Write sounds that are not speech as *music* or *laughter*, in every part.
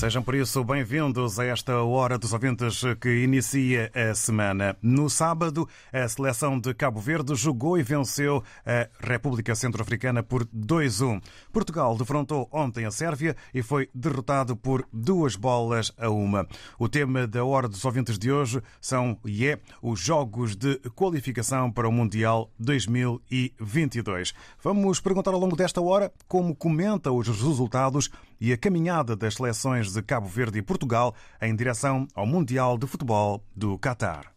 Sejam por isso bem-vindos a esta Hora dos Ouvintes que inicia a semana. No sábado, a seleção de Cabo Verde jogou e venceu a República Centro-Africana por 2-1. Portugal defrontou ontem a Sérvia e foi derrotado por duas bolas a uma. O tema da Hora dos Ouvintes de hoje são e é os Jogos de Qualificação para o Mundial 2022. Vamos perguntar ao longo desta hora como comenta os resultados e a caminhada das seleções de Cabo Verde e Portugal em direção ao Mundial de Futebol do Catar.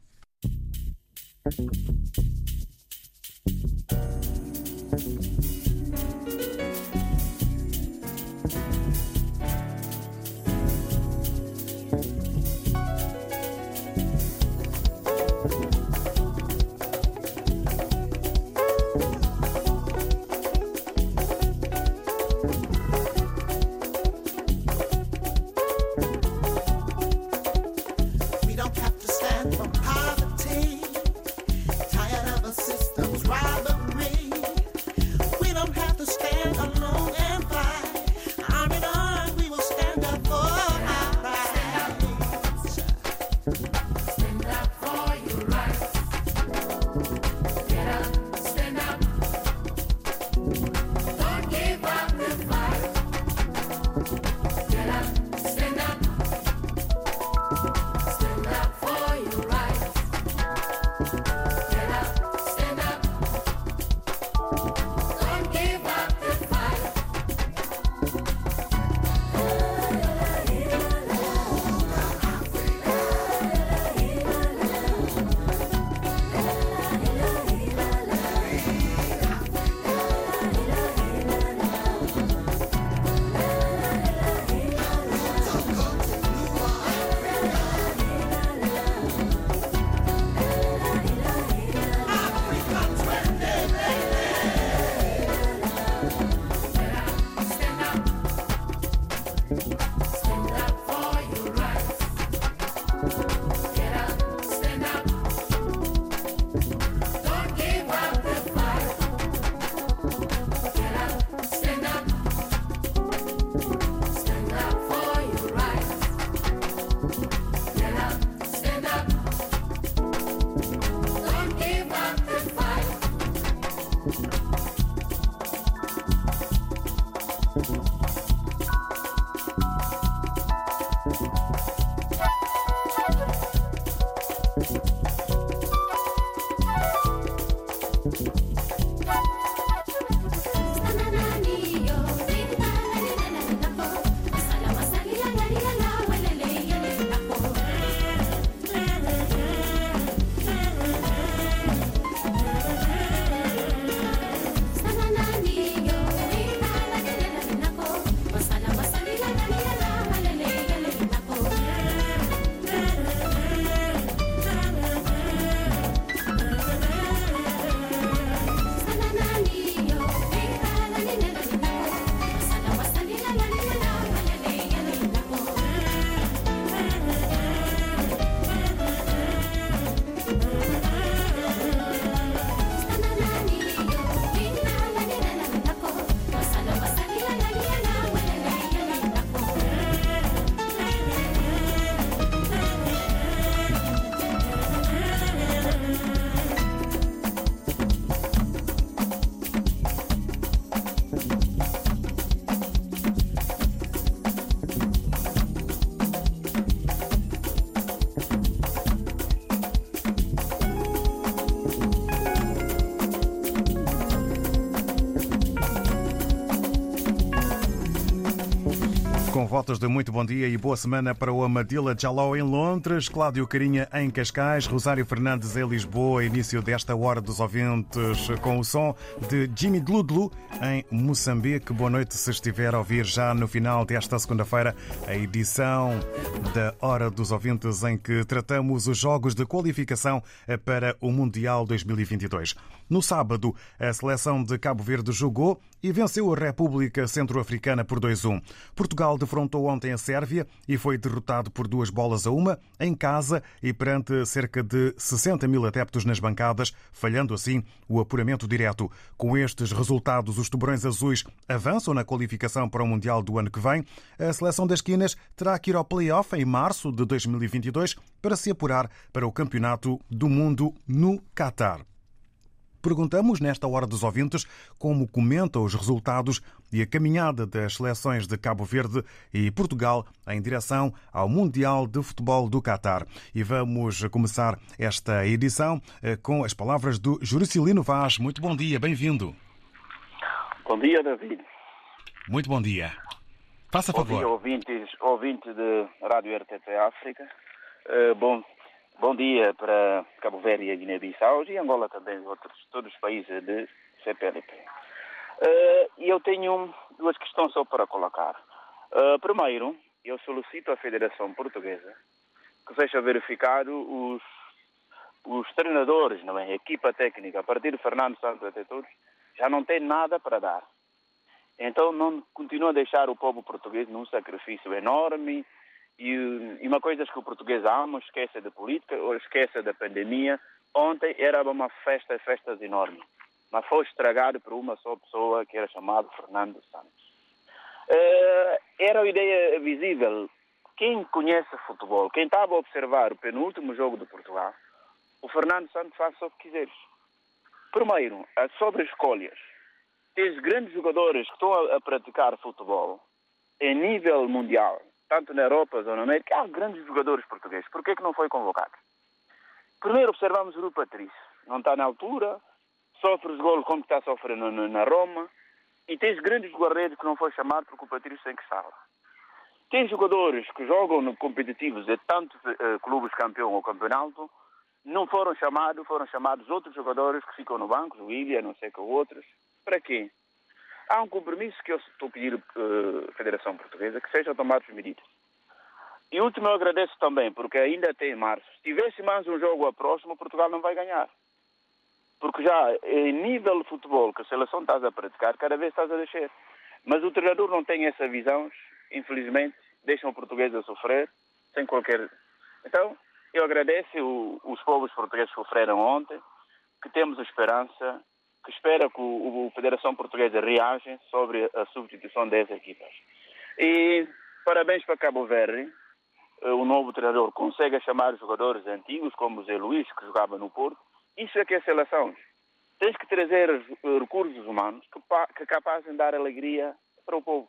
Votos de muito bom dia e boa semana para o Amadila Jaló em Londres, Cláudio Carinha em Cascais, Rosário Fernandes em Lisboa, início desta hora dos ouvintes com o som de Jimmy Gludlu em Moçambique. Boa noite se estiver a ouvir já no final desta segunda-feira a edição da Hora dos Ouvintes em que tratamos os jogos de qualificação para o Mundial 2022. No sábado, a seleção de Cabo Verde jogou e venceu a República Centro-Africana por 2-1. Portugal defrontou ontem a Sérvia e foi derrotado por duas bolas a uma, em casa e perante cerca de 60 mil adeptos nas bancadas, falhando assim o apuramento direto. Com estes resultados, os tubarões azuis avançam na qualificação para o Mundial do ano que vem. A seleção das Quinas terá que ir ao play-off em março de 2022 para se apurar para o Campeonato do Mundo no Catar. Perguntamos nesta hora dos ouvintes como comenta os resultados e a caminhada das seleções de Cabo Verde e Portugal em direção ao Mundial de Futebol do Catar. E vamos começar esta edição eh, com as palavras do Juricilino Vaz. Muito bom dia, bem-vindo. Bom dia, David. Muito bom dia. Faça bom favor. Bom dia, ouvintes, ouvintes de Rádio RTP África. Uh, bom, Bom dia para Cabo Verde e Guiné-Bissau e Angola também, outros, todos os países de CPLP. Uh, e eu tenho duas questões só para colocar. Uh, primeiro, eu solicito à Federação Portuguesa que seja verificado os, os treinadores, não é? a equipa técnica, a partir de Fernando Santos até todos, já não tem nada para dar. Então não continua a deixar o povo português num sacrifício enorme, e, e uma coisa que o português ama, esquece da política ou esquece da pandemia. Ontem era uma festa, festas enorme, mas foi estragado por uma só pessoa que era chamado Fernando Santos. Uh, era uma ideia visível. Quem conhece futebol, quem estava a observar o penúltimo jogo de Portugal, o Fernando Santos faz o que quiseres. Primeiro, sobre escolhas. Tens grandes jogadores que estão a praticar futebol em nível mundial, tanto na Europa ou na América, há grandes jogadores portugueses. Por que, que não foi convocado? Primeiro observamos o Rui Patrício. Não está na altura, sofre os golos como está sofrendo na Roma, e tens grandes guarda-redes que não foi chamado porque o Patrício tem que estar lá. Tem jogadores que jogam no competitivos de tantos uh, clubes campeão ou campeonato, não foram chamados, foram chamados outros jogadores que ficam no banco, o William, não sei que outros. Para quê? Há um compromisso que eu estou a pedir à uh, Federação Portuguesa que sejam tomadas medidas. E último, eu agradeço também, porque ainda tem março. Se tivesse mais um jogo a próximo, Portugal não vai ganhar. Porque já em nível de futebol que a seleção está a praticar, cada vez está a descer. Mas o treinador não tem essa visão, infelizmente, deixam o português a sofrer, sem qualquer. Então, eu agradeço o, os povos portugueses que sofreram ontem, que temos esperança que espera que o, Federação Portuguesa reaja sobre a substituição das equipas. E parabéns para Cabo Verde. Eh, o novo treinador consegue chamar jogadores antigos, como Zé Luís, que jogava no Porto. Isso é que é seleção. Tens que trazer recursos humanos que, que capazem de dar alegria para o povo.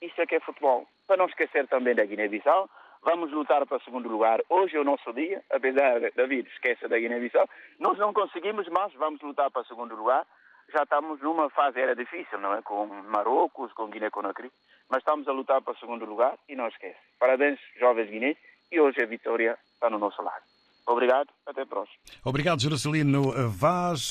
Isso é que é futebol. Para não esquecer também da Guiné-Bissau, vamos lutar para o segundo lugar. Hoje é o nosso dia, apesar David esqueça da Guiné-Bissau. Nós não conseguimos, mas vamos lutar para o segundo lugar. Já estamos numa fase, era difícil, não é? Com Marrocos, com Guiné-Conakry, mas estamos a lutar para o segundo lugar e não esquece. Parabéns, jovens guineenses, e hoje a vitória está no nosso lado. Obrigado, até a próxima. Obrigado, Jerusalino Vaz.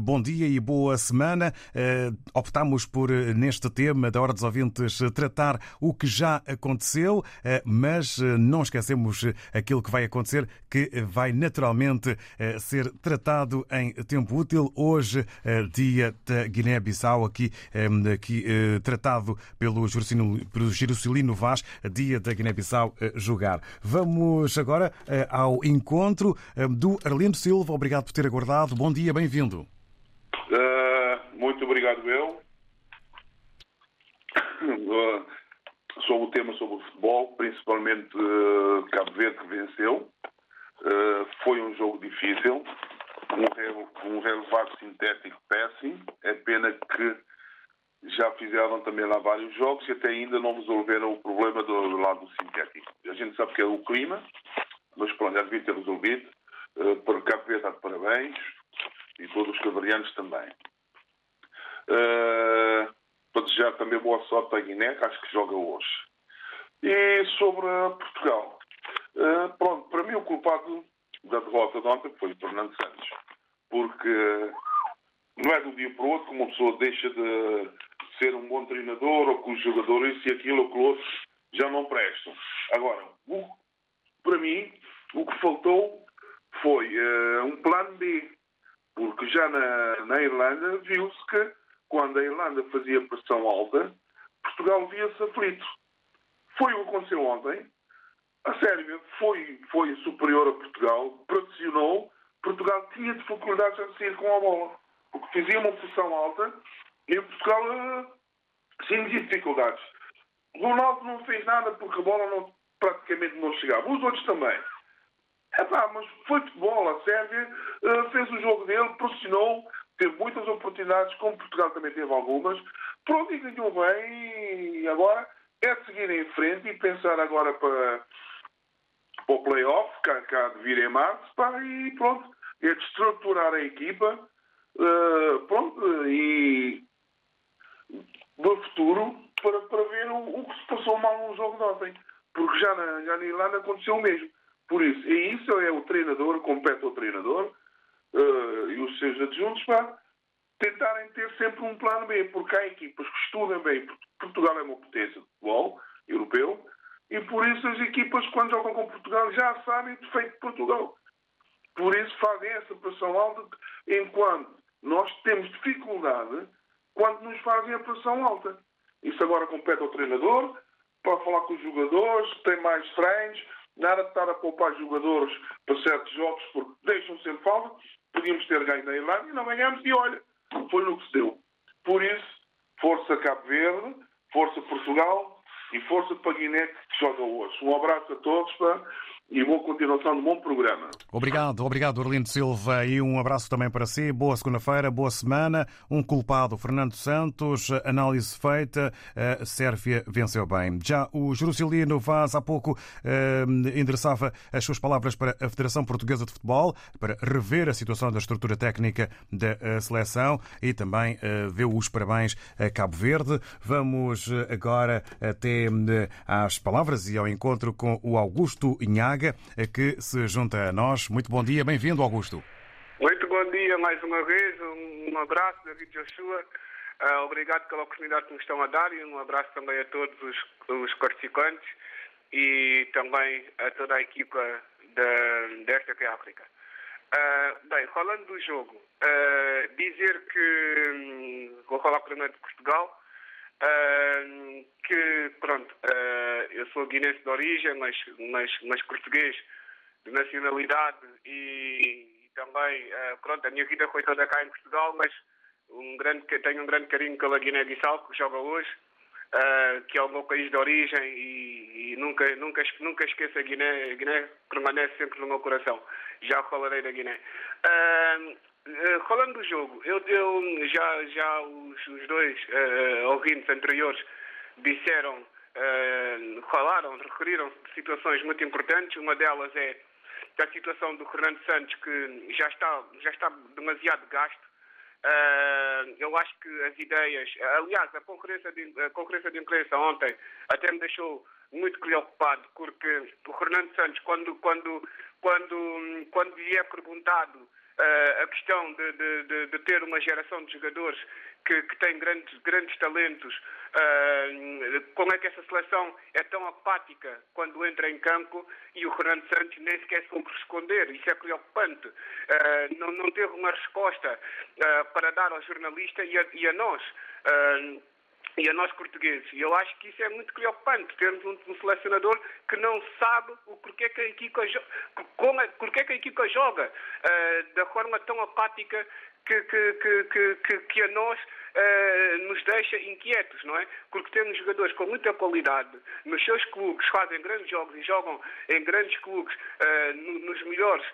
Bom dia e boa semana. Eh, optamos por, eh, neste tema da Hora dos Ouvintes, tratar o que já aconteceu, mas não esquecemos aquilo que vai acontecer, que vai naturalmente ser tratado em tempo útil. Hoje, dia da Guiné-Bissau, aqui, aqui tratado pelo Jerusalino Vaz, dia da Guiné-Bissau jogar. Vamos agora ao encontro encontro eh, do Arlindo Silva. Obrigado por ter aguardado. Bom dia, bem-vindo. Uh, muito obrigado, eu. Uh, sobre o tema sobre o futebol, principalmente uh, Cabo Verde que venceu. Uh, foi um jogo difícil, um, um relevado sintético péssimo. É pena que já fizeram também lá vários jogos e até ainda não resolveram o problema do lado sintético. A gente sabe que é o clima, mas pronto, já devia ter resolvido. Uh, para Cabo Verde de parabéns e todos os cavarianos também. Uh, para desejar também boa sorte à Guiné, que acho que joga hoje. E sobre Portugal. Uh, pronto, para mim o culpado da derrota de ontem foi o Fernando Santos. Porque não é de um dia para o outro que uma pessoa deixa de ser um bom treinador ou que os jogadores e aquilo ou que outros já não prestam. Agora, o, para mim, o que faltou foi uh, um plano B. Porque já na, na Irlanda viu-se que quando a Irlanda fazia pressão alta, Portugal via-se aflito. Foi o que aconteceu ontem. A Sérvia foi, foi superior a Portugal, pressionou. Portugal tinha dificuldades a sair com a bola. Porque fazia uma pressão alta e Portugal uh, dificuldades. Ronaldo não fez nada porque a bola não, praticamente não chegava. Os outros também. Epá, mas foi futebol. A Sérvia uh, fez o jogo dele, pressionou, teve muitas oportunidades, como Portugal também teve algumas. Pronto, e ganhou bem. E agora é seguir em frente e pensar agora para, para o playoff, cá, cá de vir em março, pá, e pronto. É de estruturar a equipa. Uh, pronto, e do futuro para, para ver o, o, que se passou mal no jogo de ontem. Porque já na, já na Irlanda aconteceu o mesmo. Por isso, e isso é o treinador, compete ao treinador uh, e os seus adjuntos para tentarem ter sempre um plano B, porque há equipas que estudam bem. Portugal é uma potência de futebol europeu e por isso as equipas, quando jogam com Portugal, já sabem o defeito de Portugal. Por isso fazem essa pressão alta, enquanto nós temos dificuldade quando nos fazem a pressão alta. Isso agora compete ao treinador, para falar com os jogadores, tem mais treinos, nada de estar a poupar jogadores para certos jogos, porque deixam sempre falta. Podíamos ter ganho na Irlanda e não ganhamos, e olha, foi no que se deu. Por isso, força Cabo Verde, força Portugal e força para Guiné que joga hoje. Um abraço a todos. Pá e boa continuação de bom programa. Obrigado, obrigado Orlindo Silva e um abraço também para si. Boa segunda-feira, boa semana. Um culpado, Fernando Santos, análise feita, a Sérvia venceu bem. Já o Jerusalino Vaz há pouco eh, endereçava as suas palavras para a Federação Portuguesa de Futebol para rever a situação da estrutura técnica da eh, seleção e também eh, deu os parabéns a Cabo Verde. Vamos eh, agora até eh, às palavras e ao encontro com o Augusto Inhaga Braga, que se junta a nós. Muito bom dia, bem-vindo, Augusto. Muito bom dia mais uma vez, um abraço, David Joshua. Uh, obrigado pela oportunidade que nos estão a dar e um abraço também a todos os, os participantes e também a toda a equipa da, da RTP África. Uh, bem, falando do jogo, uh, dizer que um, vou falar primeiro de Portugal. Uh, que, pronto, uh, eu sou guinense de origem, mas, mas, mas português de nacionalidade e, e também, uh, pronto, a minha vida foi toda cá em Portugal, mas um grande, tenho um grande carinho pela Guiné-Bissau, que joga hoje, que é o meu país de origem e, e, nunca, nunca, nunca esqueço a Guiné, a Guiné permanece sempre no meu coração. Já falarei da Guiné. Uh, falando do jogo, eu, eu já, já os, os dois uh, ouvintes anteriores disseram, uh, falaram, referiram situações muito importantes. Uma delas é a situação do Fernando Santos, que já está, já está demasiado gasto. Uh, eu acho que as ideias, aliás, a conferência, de, a de imprensa ontem até me deixou muito preocupado, porque o Fernando Santos, quando, quando, quando, quando lhe é perguntado a questão de, de, de, ter uma geração de jogadores que, que tem grandes, grandes talentos, uh, como é que essa seleção é tão apática quando entra em campo e o Fernando Santos nem sequer se cumpre responder. Isso é preocupante. Uh, não, não teve uma resposta para dar ao jornalista e a, e a nós e a nós portugueses. E eu acho que isso é muito preocupante, termos um, um selecionador que não sabe o porquê que a equipa, como é, porquê que a equipa joga uh, da forma tão apática que, que, que, que, que a nós uh, nos deixa inquietos, não é? Porque temos jogadores com muita qualidade nos seus clubes, fazem grandes jogos e jogam em grandes clubes, uh, nos melhores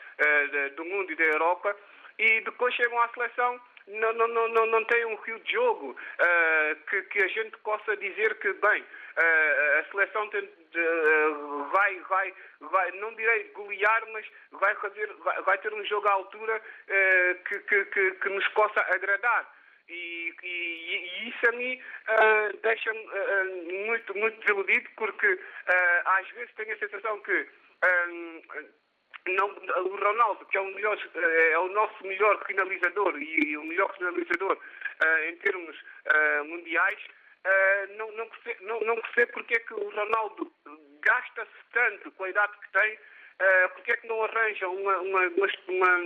do mundo e da Europa, e depois chegam à seleção não, não, não, não tem um rio de jogo uh, que, que a gente possa dizer que, bem, uh, a seleção tem, uh, vai, vai, vai, não direi golear, mas vai, fazer, vai, vai ter um jogo à altura que, que, que, que, nos possa agradar. E, e, e isso a mim uh, deixa-me uh, muito, muito desiludido porque uh, às vezes tenho a sensação que não, o Ronaldo, que é o, melhor, é o nosso melhor finalizador e, e o melhor finalizador em termos mundiais, não, não, percebo, não, não percebo porque é que o Ronaldo gasta-se tanto com a idade que tem Uh, porque é que não arranjam uma, uma, uma,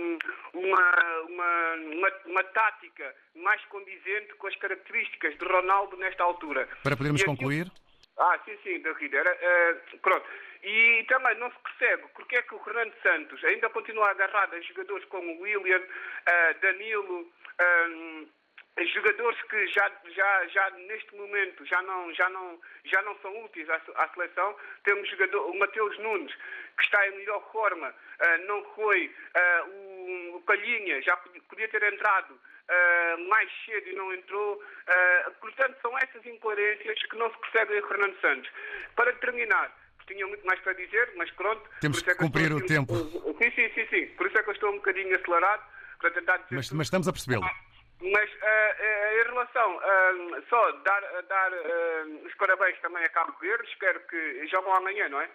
uma, uma, tática mais condizente com as características de Ronaldo nesta altura? Para podermos concluir? Ah, sim, sim, David. Era, uh, pronto. E também não se percebe porque é que o Fernando Santos ainda continua agarrado a jogadores como William, uh, Danilo, jogadores que já, já, já neste momento já não, já não, já não são úteis à, à seleção. Temos jogador, o Mateus Nunes, que está em melhor forma, uh, não foi. Uh, o, o Palhinha já podia, ter entrado uh, mais cedo e não entrou. portanto, são essas incoerências que não se percebem em Fernando Santos. Para terminar, tinha muito mais para dizer, mas pronto. Temos que, é que cumprir o tempo. Sim, sim, sim, sim. Por isso é que eu estou um bocadinho acelerado para tentar dizer. Mas, mas estamos a percebê-lo. Mas uh, uh, em relação, uh, só dar, dar os parabéns também a Cabo Verde, espero que jogam amanhã, não é?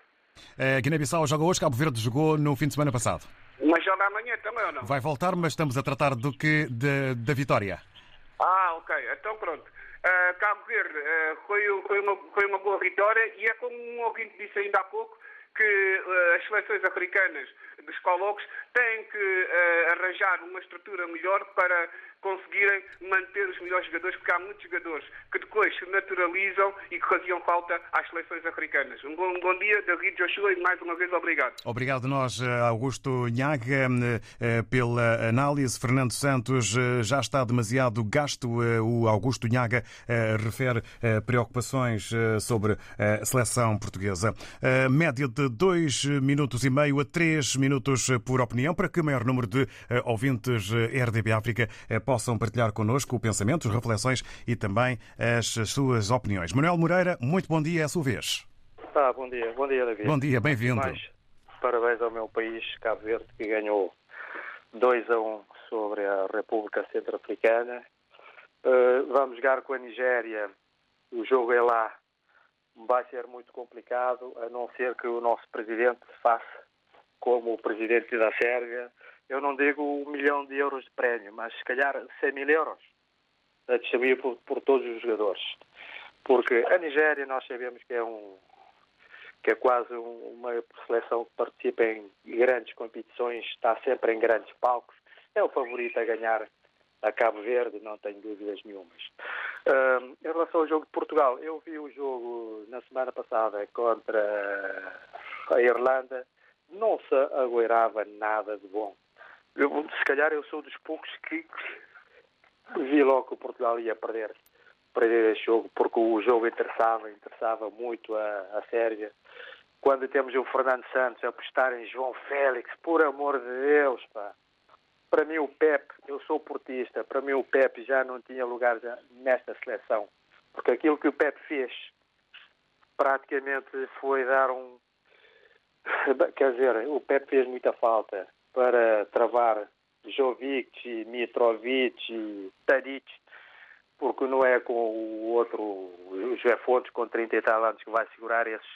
A Guiné-Bissau joga hoje, Cabo Verde jogou no fim de semana passado. Mas joga amanhã também ou não? Vai voltar, mas estamos a tratar do que da vitória. Ah, ok. Então pronto. Uh, Cabo Verde uh, foi, foi, uma, foi uma boa vitória e é como um ouvinte disse ainda há pouco que uh, as seleções africanas dos colocos têm que arranjar uma estrutura melhor para conseguirem manter os melhores jogadores, porque há muitos jogadores que depois se naturalizam e que faziam falta às seleções africanas. Um bom, um bom dia, David Joshua, e mais uma vez obrigado. Obrigado nós, eh, Augusto Nhaga, eh, pela análise. Fernando Santos já está demasiado gasto. O Augusto Nhaga refere preocupações sobre a seleção portuguesa. Média de dois minutos e meio a três minutos por opinião, para que o maior número de ouvintes RDB África possa possam partilhar connosco o pensamento, as reflexões e também as suas opiniões. Manuel Moreira, muito bom dia, à sua vez. Ah, bom dia, bom dia, David. Bom dia, bem-vindo. Parabéns ao meu país, Cabo Verde, que ganhou 2 a 1 um sobre a República Centro-Africana. Uh, vamos jogar com a Nigéria. O jogo é lá. Vai ser muito complicado, a não ser que o nosso presidente faça como o presidente da Sérvia, eu não digo um milhão de euros de prémio, mas se calhar 100 mil euros a distribuir por, por todos os jogadores. Porque a Nigéria nós sabemos que é um que é quase uma seleção que participa em grandes competições, está sempre em grandes palcos, é o favorito a ganhar a Cabo Verde, não tenho dúvidas nenhumas. Um, em relação ao jogo de Portugal, eu vi o jogo na semana passada contra a Irlanda, não se agoirava nada de bom. Eu, se calhar eu sou dos poucos que vi logo que o Portugal ia perder, perder esse jogo, porque o jogo interessava, interessava muito a, a Sérvia. Quando temos o Fernando Santos a apostar em João Félix, por amor de Deus, pá. Para mim o Pep, eu sou portista, para mim o Pep já não tinha lugar nesta seleção. Porque aquilo que o Pep fez praticamente foi dar um. *laughs* Quer dizer, o Pep fez muita falta para travar Jovic, Mitrovic, Tadic, porque não é com o outro, o José Fontes, com 30 e tal anos, que vai segurar esses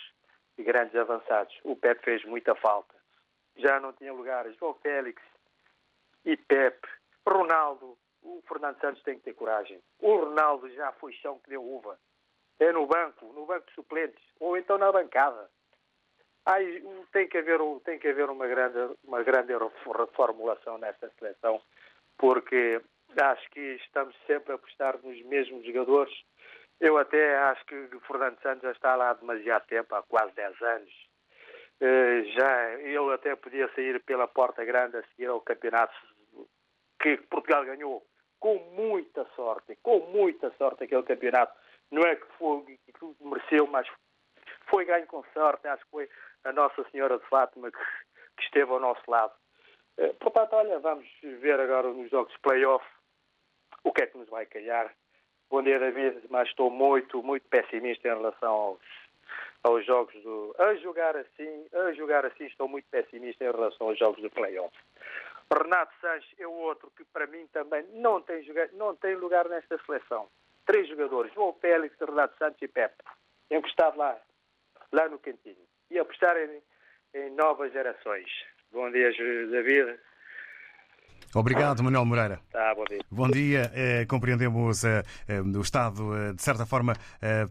grandes avançados. O Pep fez muita falta. Já não tinha lugar. João Félix e Pep, Ronaldo, o Fernando Santos tem que ter coragem. O Ronaldo já foi chão que deu uva. É no banco, no banco de suplentes, ou então na bancada. Ai, tem que haver, tem que haver uma, grande, uma grande reformulação nesta seleção, porque acho que estamos sempre a apostar nos mesmos jogadores. Eu até acho que Fernando Santos já está lá há demasiado tempo, há quase 10 anos. Eh, já ele até podia sair pela porta grande a seguir ao campeonato que Portugal ganhou com muita sorte, com muita sorte aquele campeonato. Não é que, foi, que mereceu, mas foi ganho com sorte. Acho que foi a Nossa Senhora de Fátima que, que esteve ao nosso lado. Eh, portanto, olha, vamos ver agora nos jogos de play-off o que é que nos vai calhar. Bom dia, David, mas estou muito, muito pessimista em relação aos, aos jogos do. A jogar assim, a jogar assim, estou muito pessimista em relação aos jogos de play-off. Renato Sanches é o outro que para mim também não tem, não tem lugar nesta seleção. Três jogadores, João Félix, Renato Santos e Pepe, encostado lá, lá no cantinho. E apostar em, em novas gerações. Bom dia, David. Obrigado, Manuel Moreira. Tá, bom dia. Bom dia. Eh, compreendemos eh, eh, o estado, de certa forma,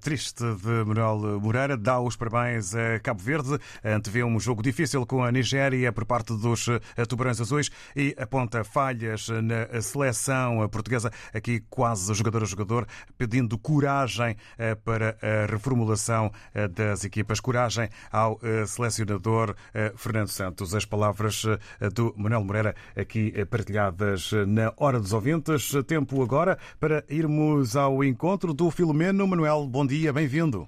triste de Manuel Moreira. Dá os parabéns a Cabo Verde. Antevê um jogo difícil com a Nigéria por parte dos Tubarões Azuis e aponta falhas na seleção portuguesa. Aqui, quase jogador a jogador, pedindo coragem para a reformulação das equipas. Coragem ao selecionador Fernando Santos. As palavras do Manuel Moreira aqui eh, partilhadas na Hora dos Ouvintes. Tempo agora para irmos ao encontro do Filomeno. Manuel, bom dia, bem-vindo.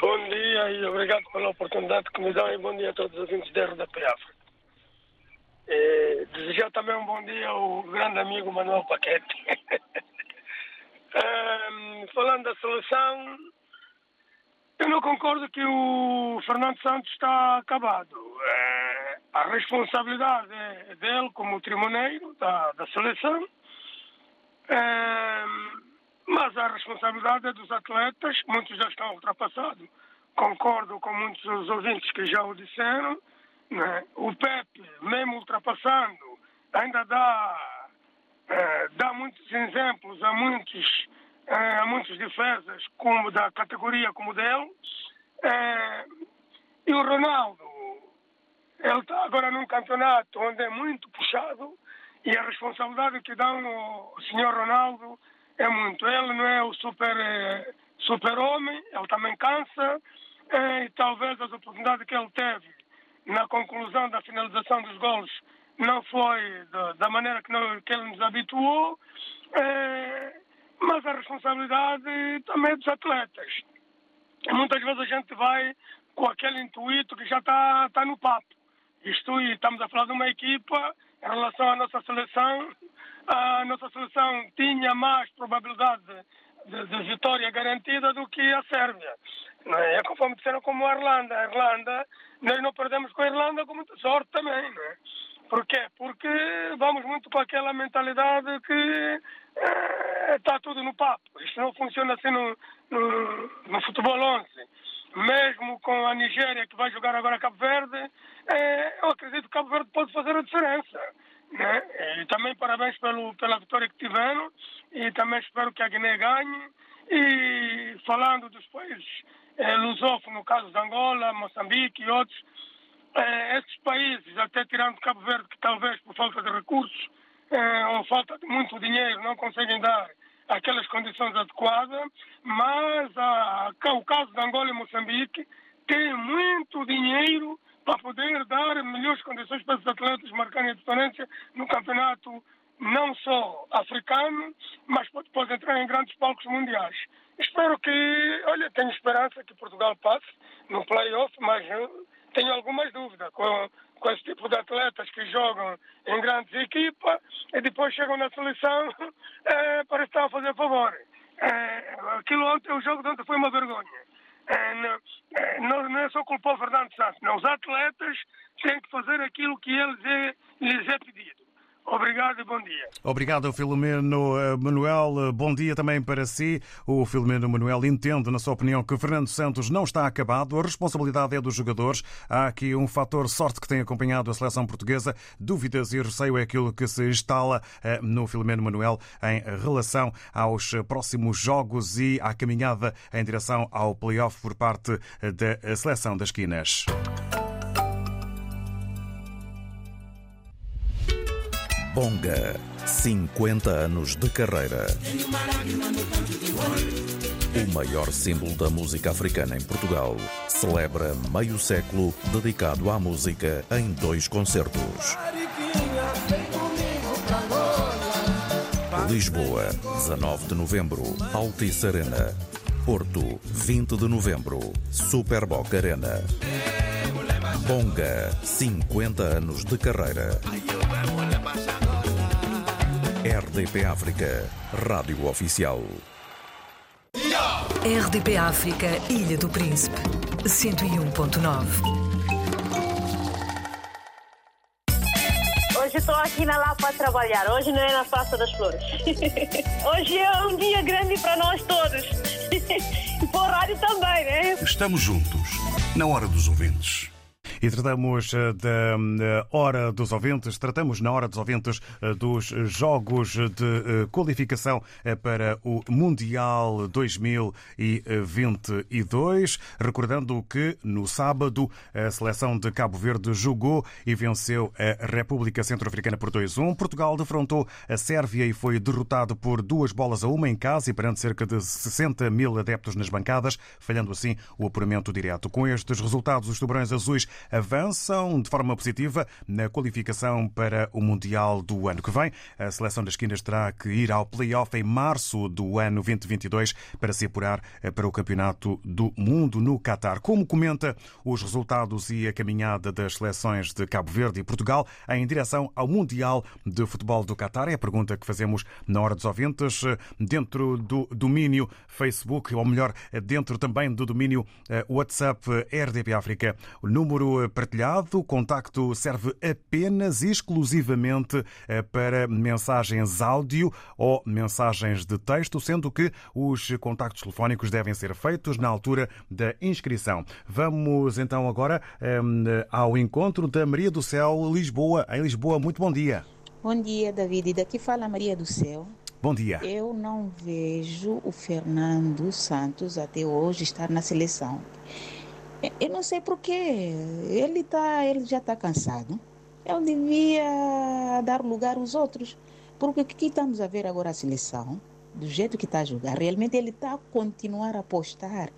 Bom dia e obrigado pela oportunidade que me dão e bom dia a todos os ouvintes da RDP África. Eh, desejar também um bom dia ao grande amigo Manuel Paquete. *laughs* Ehm, falando da seleção, eu não concordo que o Fernando Santos está acabado. Eh, a responsabilidade é dele como trimoneiro da, da seleção, Ehm, mas a responsabilidade é dos atletas, muitos já estão ultrapassados. Concordo com muitos dos ouvintes que já o disseram. né? O Pepe, mesmo ultrapassando, ainda dá, eh, dá muitos exemplos a muitos, eh, a muitos defesas como da categoria como dele. E o Ronaldo, ele está agora num campeonato onde é muito puxado e a responsabilidade que dão ao senhor Ronaldo é muito. Ele não é o super, eh, super-homem, ele também cansa eh, e talvez as oportunidades que ele teve na conclusão da finalização dos gols não foi da, da maneira que, não, que ele nos habituou, eh, mas a responsabilidade também é dos atletas. Muitas vezes a gente vai com aquele intuito que já está tá no papo. Isto e estamos a falar de uma equipa em relação à nossa seleção. A nossa seleção tinha mais probabilidade de, de vitória garantida do que a Sérvia. Não é? é conforme disseram como a Irlanda. A Irlanda, nós não perdemos com a Irlanda com muita sorte também. Não é? Por quê? Porque vamos muito com aquela mentalidade que eh, está tudo no papo. Isto não funciona assim no, no, no futebol 11 mesmo com a Nigéria que vai jogar agora Cabo Verde, eh, eu acredito que Cabo Verde pode fazer a diferença. Né? E também parabéns pelo, pela vitória que tiveram e também espero que a Guiné ganhe. E falando dos países eh, lusófonos, no caso de Angola, Moçambique e outros, eh, esses países, até tirando Cabo Verde, que talvez por falta de recursos eh, ou falta de muito dinheiro não conseguem dar aquelas condições adequadas, mas o caso de Angola e Moçambique tem muito dinheiro para poder dar melhores condições para os atletas marcarem a diferença no campeonato não só africano, mas depois entrar em grandes palcos mundiais. Espero que, olha, tenho esperança que Portugal passe no play-off, mas tenho algumas dúvidas com, com esse tipo de atletas que jogam em grandes equipas e depois chegam na seleção é, *laughs* para estar a fazer favor. É, aquilo ontem, o jogo de ontem foi uma vergonha. É, não, não é só culpar o Fernando Santos, não. Os atletas têm que fazer aquilo que eles é, lhes é pedido. Obrigado e bom dia. Obrigado, Filomeno eh, Manuel. Bom dia também para si. O Filomeno Manuel entende, na sua opinião, que Fernando Santos não está acabado. A responsabilidade é dos jogadores. Há aqui um fator sorte que tem acompanhado a seleção portuguesa. Dúvidas e receio é aquilo que se instala eh, no Filomeno Manuel em relação aos próximos jogos e à caminhada em direção ao play-off por parte eh, da seleção das quinas. Bonga, 50 anos de carreira. O maior símbolo da música africana em Portugal celebra meio século dedicado à música em dois concertos. Lisboa, 19 de novembro, Altice Arena. Porto, 20 de novembro, Superboc Arena. Bonga, 50 anos de carreira. RDP África, Rádio Oficial. RDP África, Ilha do Príncipe, 101.9. Hoje estou aqui na Lapa a trabalhar. Hoje não é na Praça das Flores. *laughs* Hoje é um dia grande para nós todos. *laughs* E para o rádio também, né? Estamos juntos, na hora dos ouvintes. E tratamos eh, da eh, Hora dos Ouvintes, tratamos na Hora dos Ouvintes eh, dos jogos de qualificação para o Mundial 2022. Recordando que no sábado a seleção de Cabo Verde jogou e venceu a República Centro-Africana por 2-1. Portugal defrontou a Sérvia e foi derrotado por duas bolas a uma em casa e perante cerca de 60 mil adeptos nas bancadas, falhando assim o apuramento direto. Com estes resultados, os tubarões azuis avançam de forma positiva na qualificação para o Mundial do ano que vem. A seleção das esquinas terá que ir ao play-off em março do ano 2022 para se apurar eh, para o Campeonato do Mundo no Catar. Como comenta os resultados e a caminhada das seleções de Cabo Verde e Portugal em direção ao Mundial de Futebol do Catar? É a pergunta que fazemos na hora dos ouvintes, eh, dentro do domínio Facebook, ou melhor, eh, dentro também do domínio WhatsApp RDP África. O número partilhado, o contacto serve apenas exclusivamente para mensagens áudio ou mensagens de texto, sendo que os contactos telefónicos devem ser feitos na altura da inscrição. Vamos então agora um, ao encontro da Maria do Céu Lisboa. Em Lisboa, muito bom dia. Bom dia, David. E daqui fala Maria do Céu. Bom dia. Eu não vejo o Fernando Santos até hoje estar na seleção. Eu não sei porquê. Ele, tá, ele já está cansado. Ele devia dar lugar aos outros. Porque o que estamos a ver agora a seleção, do jeito que está a jogar, realmente ele está a continuar a apostar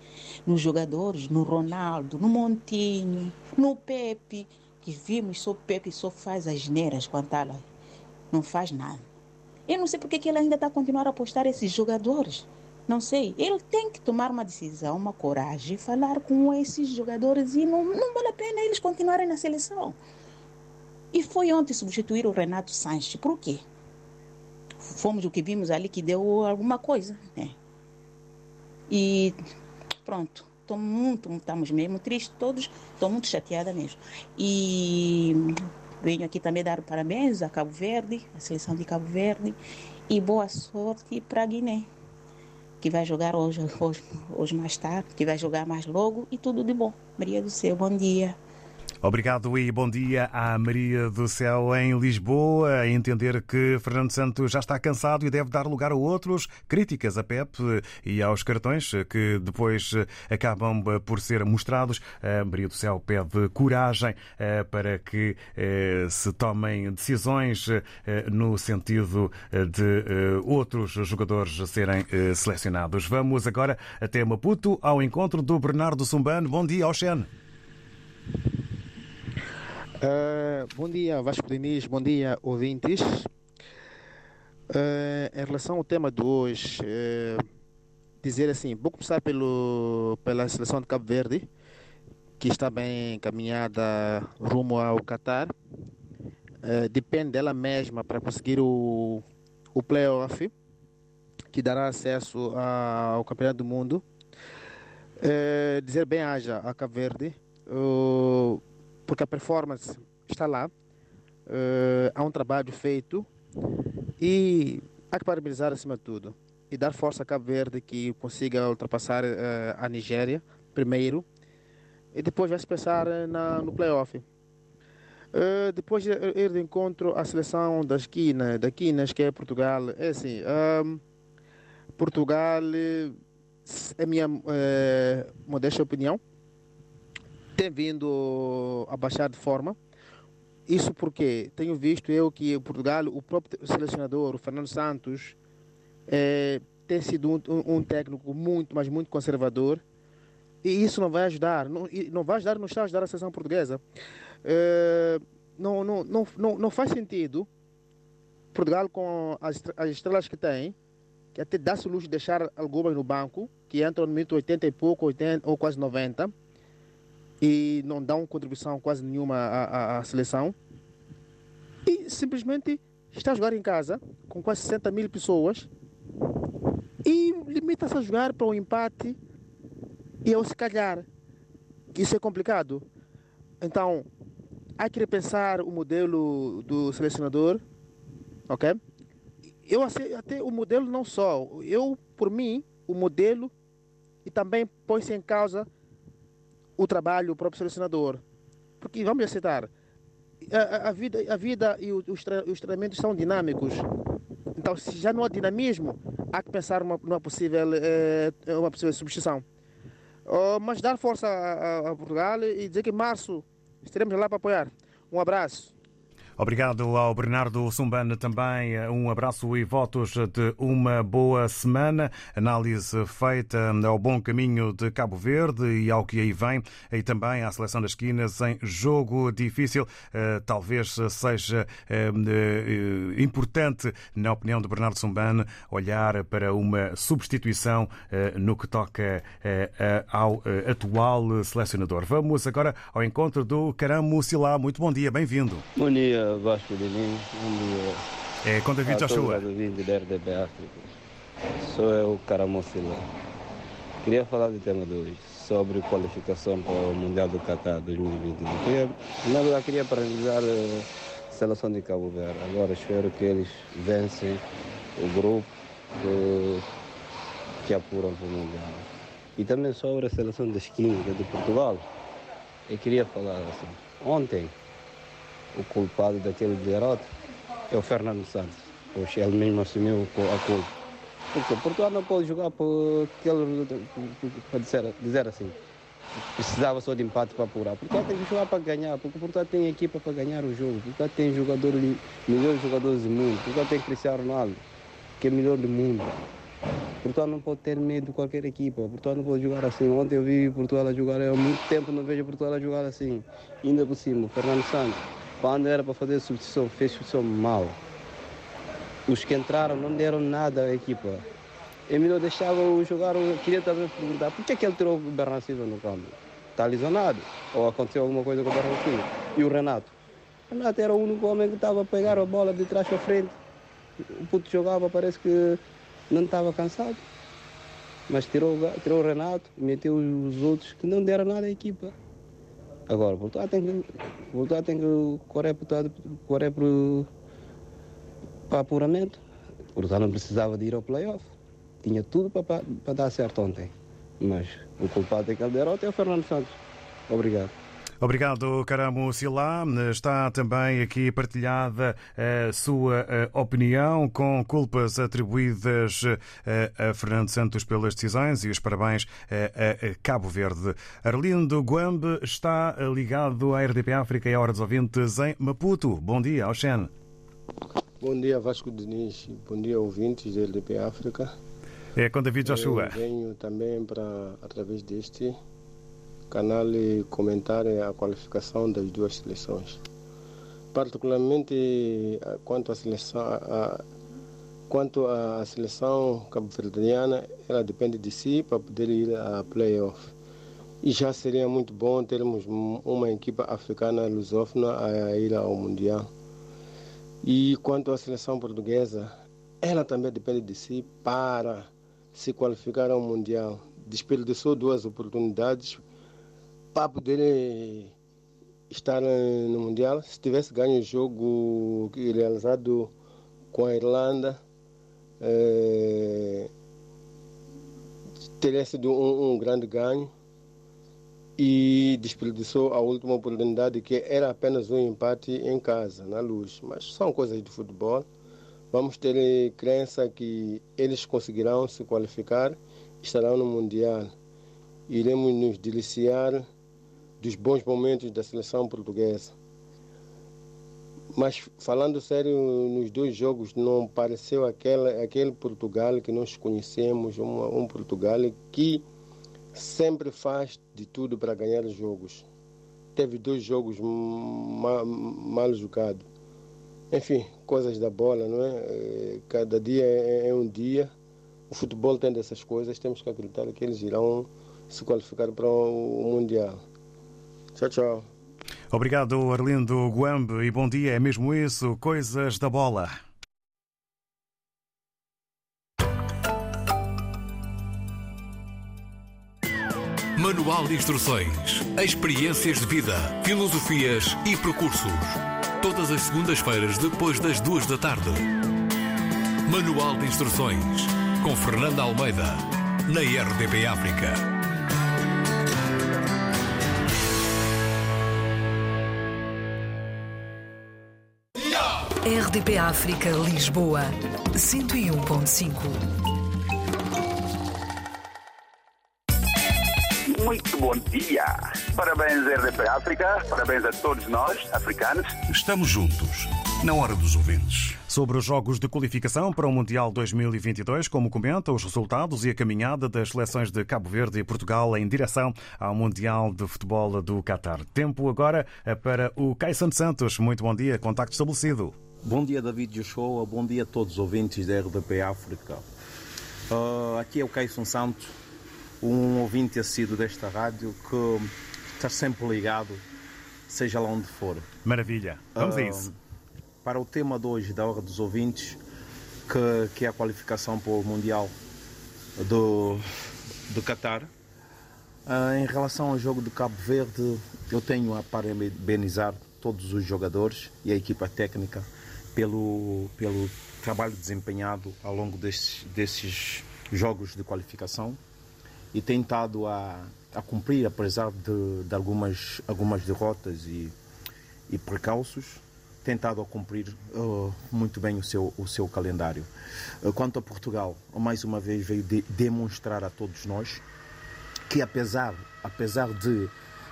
nos jogadores, no Ronaldo, no Montinho, no Pepe, que vimos só o Pepe só faz as neiras quando está lá. Não faz nada. Eu não sei porque que ele ainda está a continuar a apostar esses jogadores. Não sei. Ele tem que tomar uma decisão, uma coragem, falar com esses jogadores e não, não vale a pena eles continuarem na seleção. E foi ontem substituir o Renato Sanches. Por quê? Fomos o que vimos ali que deu alguma coisa, né? E pronto. Estou muito, estamos mesmo tristes todos. Estou muito chateada mesmo. E venho aqui também dar parabéns a Cabo Verde, a seleção de Cabo Verde. E boa sorte para Guiné que vai jogar hoje, hoje, hoje mais tarde, que vai jogar mais logo e tudo de bom. Maria do Céu, bom dia. Obrigado e bom dia à Maria do Céu em Lisboa. A entender que Fernando Santos já está cansado e deve dar lugar a outros. Críticas a Pep e aos cartões que depois acabam por ser mostrados. A Maria do Céu pede coragem eh, para que eh, se tomem decisões eh, no sentido de outros jogadores serem selecionados. Vamos agora até Maputo ao encontro do Bernardo Sumbano. Bom dia, Oxen. Uh, bom dia, Vasco Diniz, bom dia, ouvintes. Uh, em relação ao tema de hoje, uh, dizer assim, vou começar pelo, pela seleção de Cabo Verde, que está bem encaminhada rumo ao Qatar. depende dela mesma para conseguir o, o playoff, que dará acesso ao Campeonato do Mundo. dizer bem haja a Cabo Verde porque a performance está lá, uh, há um trabalho feito e há que parabenizar acima de tudo e dar força a Cabo Verde que consiga ultrapassar uh, a Nigéria primeiro e depois vai se pensar na, no playoff. Uh, depois de ir de encontro à seleção da esquina, da Quinas, que é Portugal, é assim, um, Portugal é minha modesta opinião, tem vindo a baixar de forma. Isso porque tenho visto eu que Portugal, o próprio selecionador, o Fernando Santos, é, tem sido um, um, técnico muito, mas muito conservador. E isso não vai ajudar, não, não vai ajudar, não está a ajudar a seleção portuguesa. É, não, não, não, não, não faz sentido Portugal com as, as estrelas que tem, que até dá-se o luxo de deixar algumas no banco, que entram no minuto 80 e pouco, 80 ou quase 90, e não dão contribuição quase nenhuma à, à, à seleção. E simplesmente está a jogar em casa com quase 60 mil pessoas e limita-se a jogar para o um empate e ao se calhar. Isso é complicado. Então, há que repensar o modelo do selecionador, ok? Eu até o modelo não só, eu por mim o modelo e também põe-se em causa o trabalho do próprio selecionador, porque vamos aceitar a, a vida, a vida e os, os treinamentos são dinâmicos. Então, se já não há dinamismo, há que pensar numa, possível, é, uma possível substituição. Oh, mas dar força a, a Portugal e dizer que em março estaremos lá para apoiar. Um abraço. Obrigado ao Bernardo Sumbane também. Um abraço e votos de uma boa semana. Análise feita ao bom caminho de Cabo Verde e ao que aí vem, e também à seleção das esquinas em jogo difícil. Eh, talvez seja eh, eh, importante, na opinião de Bernardo Sumbane, olhar para uma substituição no que toca ao atual selecionador. Vamos agora ao encontro do Caramo Silá. Muito bom dia, bem-vindo. Bom dia. Vasco de Lima, um dia. É, com David Joshua. David da RDB África. Sou eu, Caramocila. Queria falar do tema de hoje, sobre qualificação para o Mundial do Qatar 2022. Queria, na verdade, queria paralisar a seleção de Cabo Verde. Agora espero que eles vencem o grupo que, que apuram para o Mundial. E também sobre a seleção das químicas de Portugal. Eu queria falar assim, ontem o culpado daquele derrota é o Fernando Santos. Pois ele mesmo assumiu a culpa. Porque Portugal não pode jogar por aquele, para dizer, assim, precisava só de empate para apurar. Portugal tem que jogar para ganhar, porque Portugal tem equipa para ganhar o jogo. Portugal tem jogadores, melhores jogadores do mundo. Portugal tem Cristiano Ronaldo, que é melhor do mundo. Portugal não pode ter medo de qualquer equipa. Portugal não pode jogar assim. Ontem eu vi Portugal a jogar, há muito tempo não vejo Portugal a jogar assim. Ainda por cima, Fernando Santos. Quando era para fazer substituição, fez substituição mal. Os que entraram não deram nada à equipa. Emílio deixava o jogar, queria também perguntar por que, é que ele tirou o Bernardo Silva no campo? Está lesionado? Ou aconteceu alguma coisa com o Bernardo Silva? E o Renato? O Renato era o único homem que estava a pegar a bola de trás para frente. O puto jogava, parece que não estava cansado. Mas tirou, tirou o Renato e meteu os outros que não deram nada à equipa. Agora, Portugal tem que, Portugal tem que correr, correr para, para apuramento. Portugal não precisava de ir ao playoff. Tinha tudo para, para, para dar certo ontem. Mas o culpado daquela derrota é o Fernando Santos. Obrigado. Obrigado, Caramo Silá. Está também aqui partilhada a sua opinião com culpas atribuídas a Fernando Santos pelas decisões e os parabéns a Cabo Verde. Arlindo Guambe está ligado à RDP África e à Hora dos Ouvintes em Maputo. Bom dia, Oxen. Bom dia, Vasco Diniz. Bom dia, ouvintes da RDP África. É com David Joshua. Eu venho também para, através deste canal e comentar a qualificação das duas seleções. Particularmente quanto à seleção, a, quanto à seleção cabo-verdiana, ela depende de si para poder ir a playoff. E já seria muito bom termos uma equipa africana lusófona a ir ao Mundial. E quanto à seleção portuguesa, ela também depende de si para se qualificar ao Mundial. Desperdiçou duas oportunidades para poder eh, estar no Mundial. Se tivesse ganho o jogo realizado com a Irlanda, é, teria sido um, um, grande ganho e desperdiçou a última oportunidade que era apenas um empate em casa, na luz. Mas são coisas de futebol. Vamos ter crença que eles conseguirão se qualificar, estarão no Mundial. Iremos nos deliciar dos bons momentos da seleção portuguesa. Mas falando sério, nos dois jogos não pareceu aquela, aquele Portugal que nós conhecemos, um Portugal que sempre faz de tudo para ganhar jogos. Teve dois jogos mal, mal jogados. Enfim, coisas da bola, não é? Cada dia é, é um dia. O futebol tem dessas coisas, temos que acreditar que eles irão se qualificar para o Mundial. Tchau, tchau. Obrigado, Arlindo Guambe, e bom dia. É mesmo isso, coisas da bola. Manual de instruções, experiências de vida, filosofias e percursos. Todas as segundas-feiras depois das duas da tarde. Manual de instruções com Fernanda Almeida na RDP África. RDP África Lisboa 101.5 Muito bom dia. Parabéns, RDP África. Parabéns a todos nós, africanos. Estamos juntos, na hora dos ouvintes. Sobre os jogos de qualificação para o Mundial 2022, como comenta os resultados e a caminhada das seleções de Cabo Verde e Portugal em direção ao Mundial de Futebol do Qatar. Tempo agora para o Caissan Santos. Muito bom dia, contacto estabelecido. Bom dia, David Joshua. Bom dia a todos os ouvintes da RDP África. Uh, aqui é o Caisson Santos, um ouvinte assíduo desta rádio que está sempre ligado, seja lá onde for. Maravilha. Vamos uh, a isso para o tema de hoje, da hora dos ouvintes, que, que é a qualificação para o Mundial do, do Qatar. Uh, em relação ao jogo do Cabo Verde, eu tenho a parabenizar todos os jogadores e a equipa técnica pelo, pelo trabalho desempenhado ao longo desses, desses jogos de qualificação e tentado a, a cumprir, apesar de, de algumas, algumas derrotas e, e precalços, tentado a cumprir uh, muito bem o seu, o seu calendário. Uh, quanto a Portugal, mais uma vez veio de demonstrar a todos nós que apesar, apesar de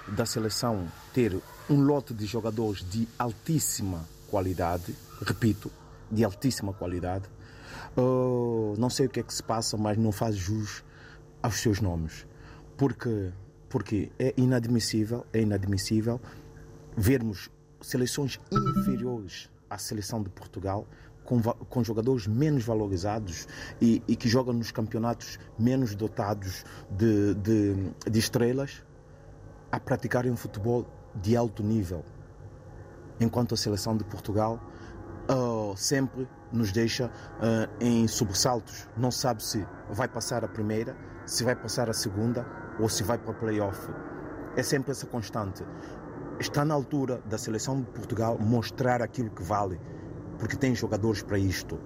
da seleção ter um lote de jogadores de altíssima qualidade, repito, de altíssima qualidade, uh, não sei o que é que se passa, mas não faz jus aos seus nomes. Porque, porque é inadmissível, é inadmissível vermos seleções inferiores à seleção de Portugal, com, com jogadores menos valorizados e, e, que jogam nos campeonatos menos dotados de, de, de estrelas, a praticarem um futebol de alto nível. Enquanto a seleção de Portugal uh, sempre nos deixa uh, em sobressaltos. Não sabe se vai passar a primeira, se vai passar a segunda ou se vai para o playoff. É sempre essa constante está na altura da seleção de Portugal mostrar aquilo que vale, porque tem jogadores para isto.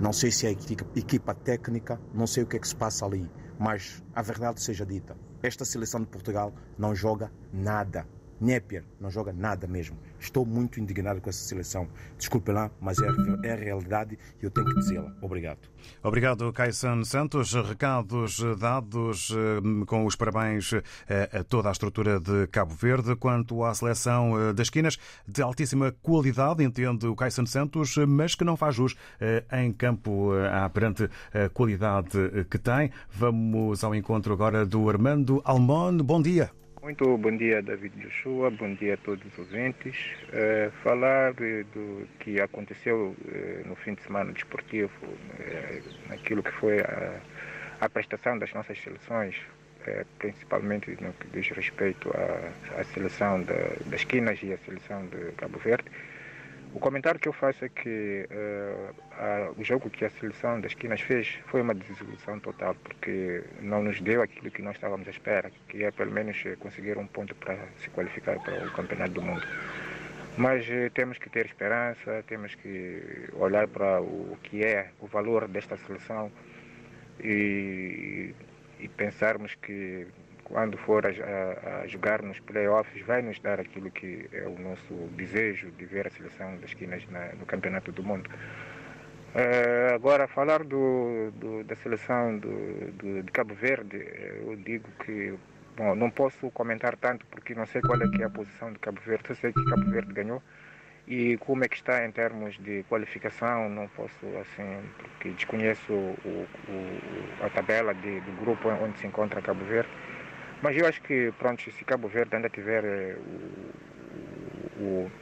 Não sei se é equipa técnica, não sei o que é que se passa ali, mas a verdade seja dita: esta seleção de Portugal não joga nada. Népier não joga nada mesmo. Estou muito indignado com essa seleção. Desculpe lá, mas é, é a realidade e eu tenho que dizê-la. Obrigado. Obrigado, Caissan Santos. Recados dados eh, com os parabéns eh, a toda a estrutura de Cabo Verde. Quanto à seleção eh, das esquinas, de altíssima qualidade, entende o Caissan Santos, mas que não faz jus em campo à perante a qualidade que tem. Vamos ao encontro agora do Armando Almon. Bom dia. Muito bom dia, David Joshua, bom dia a todos os ouvintes. Uh, falar do que aconteceu uh, no fim de semana desportivo, uh, naquilo que foi a, a, prestação das nossas seleções, principalmente no que diz respeito à, à seleção da, das Quinas e à seleção de Cabo Verde. O comentário que eu faço é que uh, a, o jogo que a seleção das quinas fez foi uma desilusão total, porque não nos deu aquilo que nós estávamos à espera, que é pelo menos eh, conseguir um ponto para se qualificar para o Campeonato do Mundo. Mas uh, temos que ter esperança, temos que olhar para o, o que é o valor desta seleção e, e pensarmos que quando for a, a, jogar nos playoffs, vai nos dar aquilo que é o nosso desejo de ver a seleção das quinas na, no Campeonato do Mundo. Uh, agora, falar do, do, da seleção do, do, de Cabo Verde, eu digo que bom, não posso comentar tanto porque não sei qual é que é a posição de Cabo Verde. Eu sei que Cabo Verde ganhou e como é que está em termos de qualificação, não posso assim, porque desconheço o, o, a tabela de, do grupo onde se encontra Cabo Verde. Mas eu acho que, pronto, se Cabo Verde ainda tiver eh, o, o,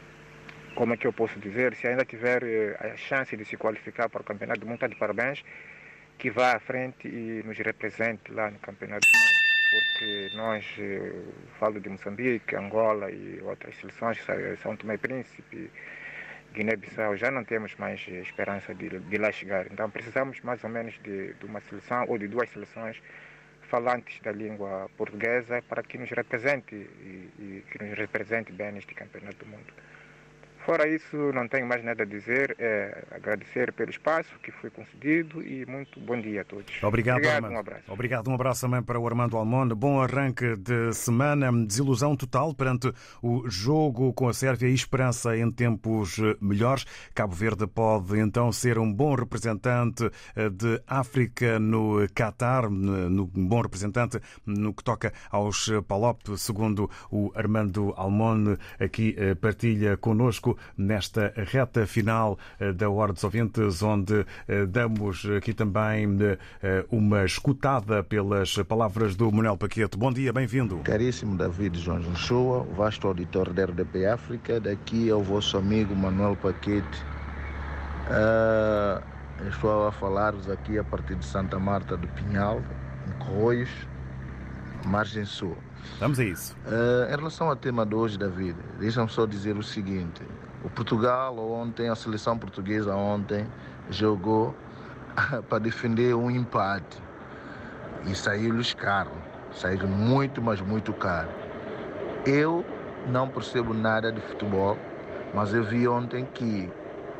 como é que eu posso dizer, se ainda tiver eh, a chance de se qualificar para o Campeonato do Mundo, está de parabéns, que vá à frente e nos represente lá no Campeonato do Mundo. Porque nós, eh, falo de Moçambique, Angola e outras seleções, São Tomé e Príncipe, Guiné-Bissau, já não temos mais esperança de, de lá chegar. Então precisamos mais ou menos de, de uma seleção ou de duas seleções falantes da língua portuguesa para que nos represente e, e que nos represente bem neste campeonato do mundo. Fora isso, não tenho mais nada a dizer. É agradecer pelo espaço que foi concedido e muito bom dia a todos. Obrigado, Obrigado Armando. um abraço. Obrigado, um abraço também para o Armando Almonde. Bom arranque de semana. Desilusão total perante o jogo com a Sérvia e esperança em tempos melhores. Cabo Verde pode então ser um bom representante eh, de África no Qatar, no, um bom representante no que toca aos Palop, segundo o Armando Almonde, aqui eh, partilha connosco nesta reta final eh, da Hora dos Ouvintes, onde eh, damos aqui também eh, uma escutada pelas palavras do Manuel Paquete. Bom dia, bem-vindo. Caríssimo David João Joshua, vasto auditor da RDP África, daqui é o vosso amigo Manuel Paquete. Ah, estou a falar-vos aqui a partir de Santa Marta do Pinhal, em Corroios, margem sul. Vamos a isso. Ah, em relação ao tema de hoje, David, deixa-me só dizer o seguinte: o Portugal ontem, a seleção portuguesa ontem, jogou *laughs* para defender um empate e saiu-lhes caro. Saiu muito, mas muito caro. Eu não percebo nada de futebol, mas eu vi ontem que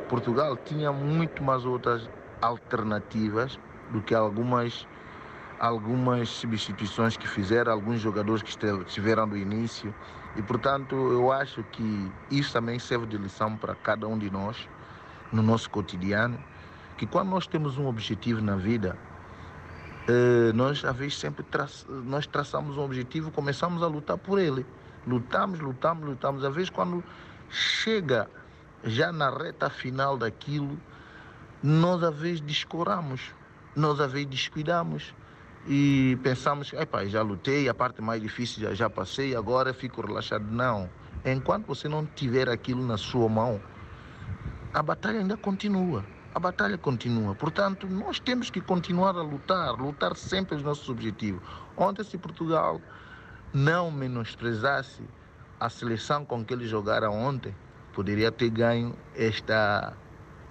Portugal tinha muito mais outras alternativas do que algumas algumas substituições que fizeram, alguns jogadores que estiveram no início. E, portanto, eu acho que isso também serve de lição para cada um de nós, no nosso cotidiano, que quando nós temos um objetivo na vida, eh, nós, às vezes, sempre tra nós traçamos um objetivo, começamos a lutar por ele. Lutamos, lutamos, lutamos. Às vezes, quando chega já na reta final daquilo, nós, às vezes, descoramos, nós, às vezes, descuidamos e pensamos, Epa, já lutei, a parte mais difícil já, já passei, agora fico relaxado. Não. Enquanto você não tiver aquilo na sua mão, a batalha ainda continua. A batalha continua. Portanto, nós temos que continuar a lutar, lutar sempre os nossos objetivos. Ontem, se Portugal não menosprezasse a seleção com que eles jogaram ontem, poderia ter ganho esta,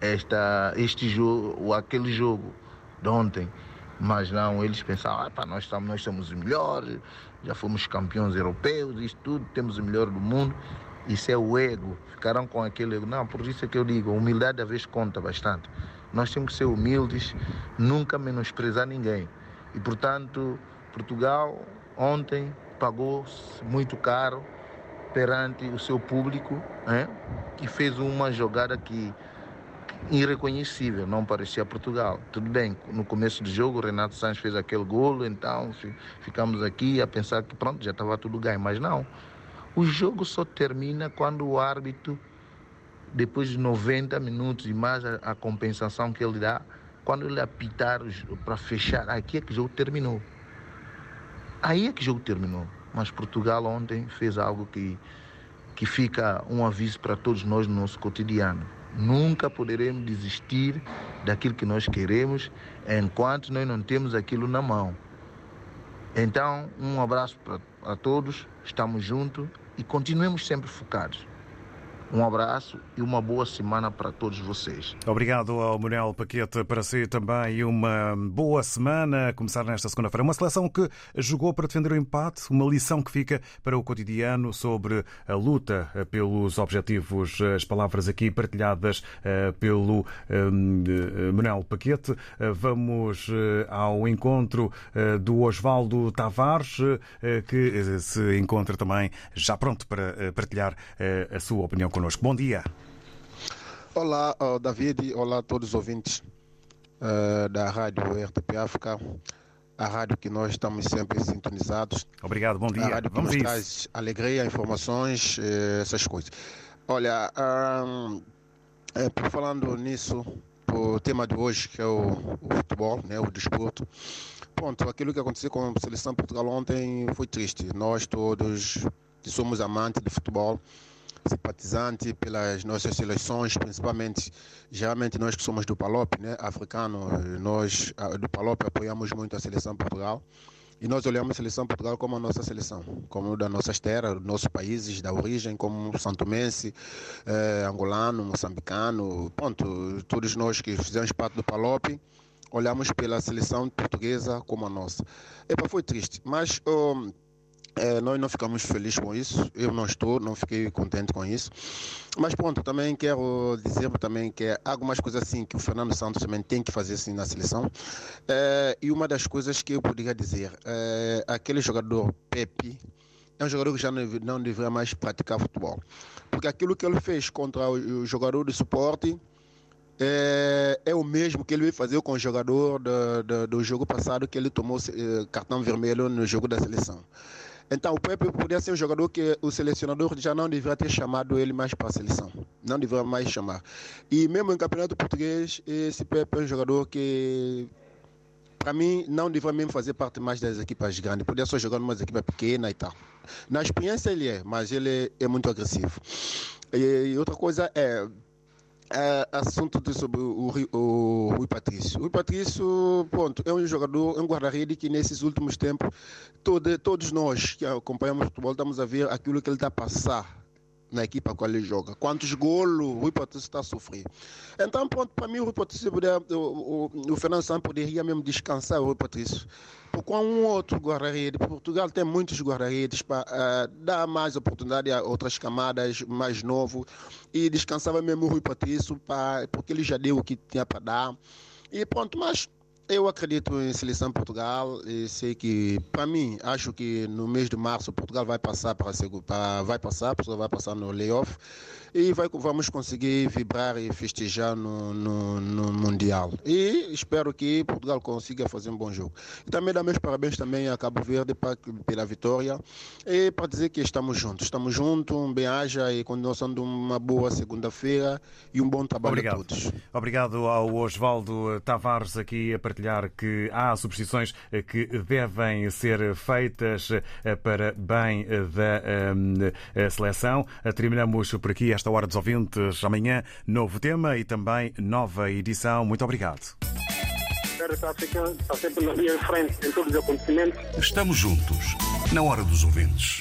esta, este jogo, ou aquele jogo de ontem. Mas não, eles pensavam, ah, pá, nós, estamos, nós somos os melhores, já fomos campeões europeus, isso tudo, temos o melhor do mundo. Isso é o ego. Ficaram com aquele ego. Não, por isso é que eu digo, a humildade às vezes conta bastante. Nós temos que ser humildes, nunca menosprezar ninguém. E, portanto, Portugal ontem pagou muito caro perante o seu público, que fez uma jogada que irreconhecível, não parecia Portugal. Tudo bem, no começo do jogo o Renato Sanches fez aquele golo, então ficamos aqui a pensar que pronto, já estava tudo ganho, mas não. O jogo só termina quando o árbitro, depois de 90 minutos e mais a, a compensação que ele dá, quando ele apitar para fechar, aqui é que o jogo terminou. Aí é que o jogo terminou. Mas Portugal ontem fez algo que, que fica um aviso para todos nós no nosso cotidiano. Nunca poderemos desistir daquilo que nós queremos enquanto nós não temos aquilo na mão. Então, um abraço para todos, estamos juntos e continuemos sempre focados. Um abraço e uma boa semana para todos vocês. Obrigado ao Manuel Paquete para si também uma boa semana a começar nesta segunda-feira. Uma seleção que jogou para defender o empate, uma lição que fica para o cotidiano sobre a luta pelos objetivos. As palavras aqui partilhadas pelo Manuel Paquete. Vamos ao encontro do Osvaldo Tavares, que se encontra também já pronto para partilhar a sua opinião connosco. Bom dia. Olá, uh, David. Olá a todos os ouvintes uh, da Rádio RTP África, a rádio que nós estamos sempre sintonizados. Obrigado, bom dia. A rádio que Vamos nos traz alegria, informações, eh, essas coisas. Olha, um, eh, por falando nisso, o tema de hoje, que é o, o futebol, né, o desporto. Pronto, aquilo que aconteceu com a seleção de Portugal ontem foi triste. Nós todos que somos amantes de futebol, simpatizante pelas nossas seleções, principalmente, geralmente nós que somos do Palop, né, africano, nós do Palop apoiamos muito a seleção Portugal e nós olhamos a seleção Portugal como a nossa seleção, como das nossas terras, dos nossos países da origem, como santomense, eh, angolano, moçambicano, ponto, todos nós que fizemos parte do Palop, olhamos pela seleção portuguesa como a nossa. Epa, foi triste, mas um, é, nós não ficamos felizes com isso. Eu não estou, não fiquei contente com isso. Mas pronto, também quero dizer também que há algumas coisas assim que o Fernando Santos também tem que fazer assim na seleção. É, e uma das coisas que eu poderia dizer, é, aquele jogador Pepe é um jogador que já não, não deveria mais praticar futebol. Porque aquilo que ele fez contra o, o jogador de suporte é, é, o mesmo que ele veio fazer com o jogador do, do, do jogo passado que ele tomou eh, cartão vermelho no jogo da seleção. Então, o Pepe poderia ser um jogador que o selecionador já não deveria ter chamado ele mais para a seleção. Não deveria mais chamar. E mesmo em campeonato português, esse Pepe é um jogador que, para mim, não deveria mesmo fazer parte mais das equipas grandes. Poderia só jogar numa equipa pequena e tal. Na experiência ele é, mas ele é muito agressivo. E outra coisa é é, assunto de, sobre o, o, o Rui Patrício. O Rui Patrício, ponto, é um jogador, é um guarda-rede que nesses últimos tempos, todo, todos nós que acompanhamos o futebol, estamos a ver aquilo que ele está a passar na equipa com ele joga. Quantos golos o Rui Patrício está a sofrer. Então, pronto, para mim o Rui Patrício, poderia, o, o, o Fernando Santos poderia mesmo descansar o Rui Patrício. Porque um outro guarda-rede, Portugal tem muitos guarda-redes para uh, dar mais oportunidade a outras camadas mais novos e descansava mesmo o Rui Patrício porque ele já deu o que tinha para dar. E pronto, mas eu acredito em seleção Portugal e sei que, para mim, acho que no mês de março Portugal vai passar para, para vai passar, Portugal vai passar no layoff e vai, vamos conseguir vibrar e festejar no, no, no, Mundial. E espero que Portugal consiga fazer um bom jogo. E também dar meus parabéns também a Cabo Verde pra, pela vitória e para dizer que estamos juntos. Estamos juntos, um bem-aja e continuação de uma boa segunda-feira e um bom trabalho Obrigado. a todos. Obrigado ao Osvaldo Tavares aqui a partilhar que há substituições que devem ser feitas para bem da um, seleção. Terminamos por aqui esta hora dos ouvintes. Amanhã, novo tema e também nova edição. Muito obrigado. Está sempre na linha de frente em todos os acontecimentos. Estamos juntos, na hora dos ouvintes.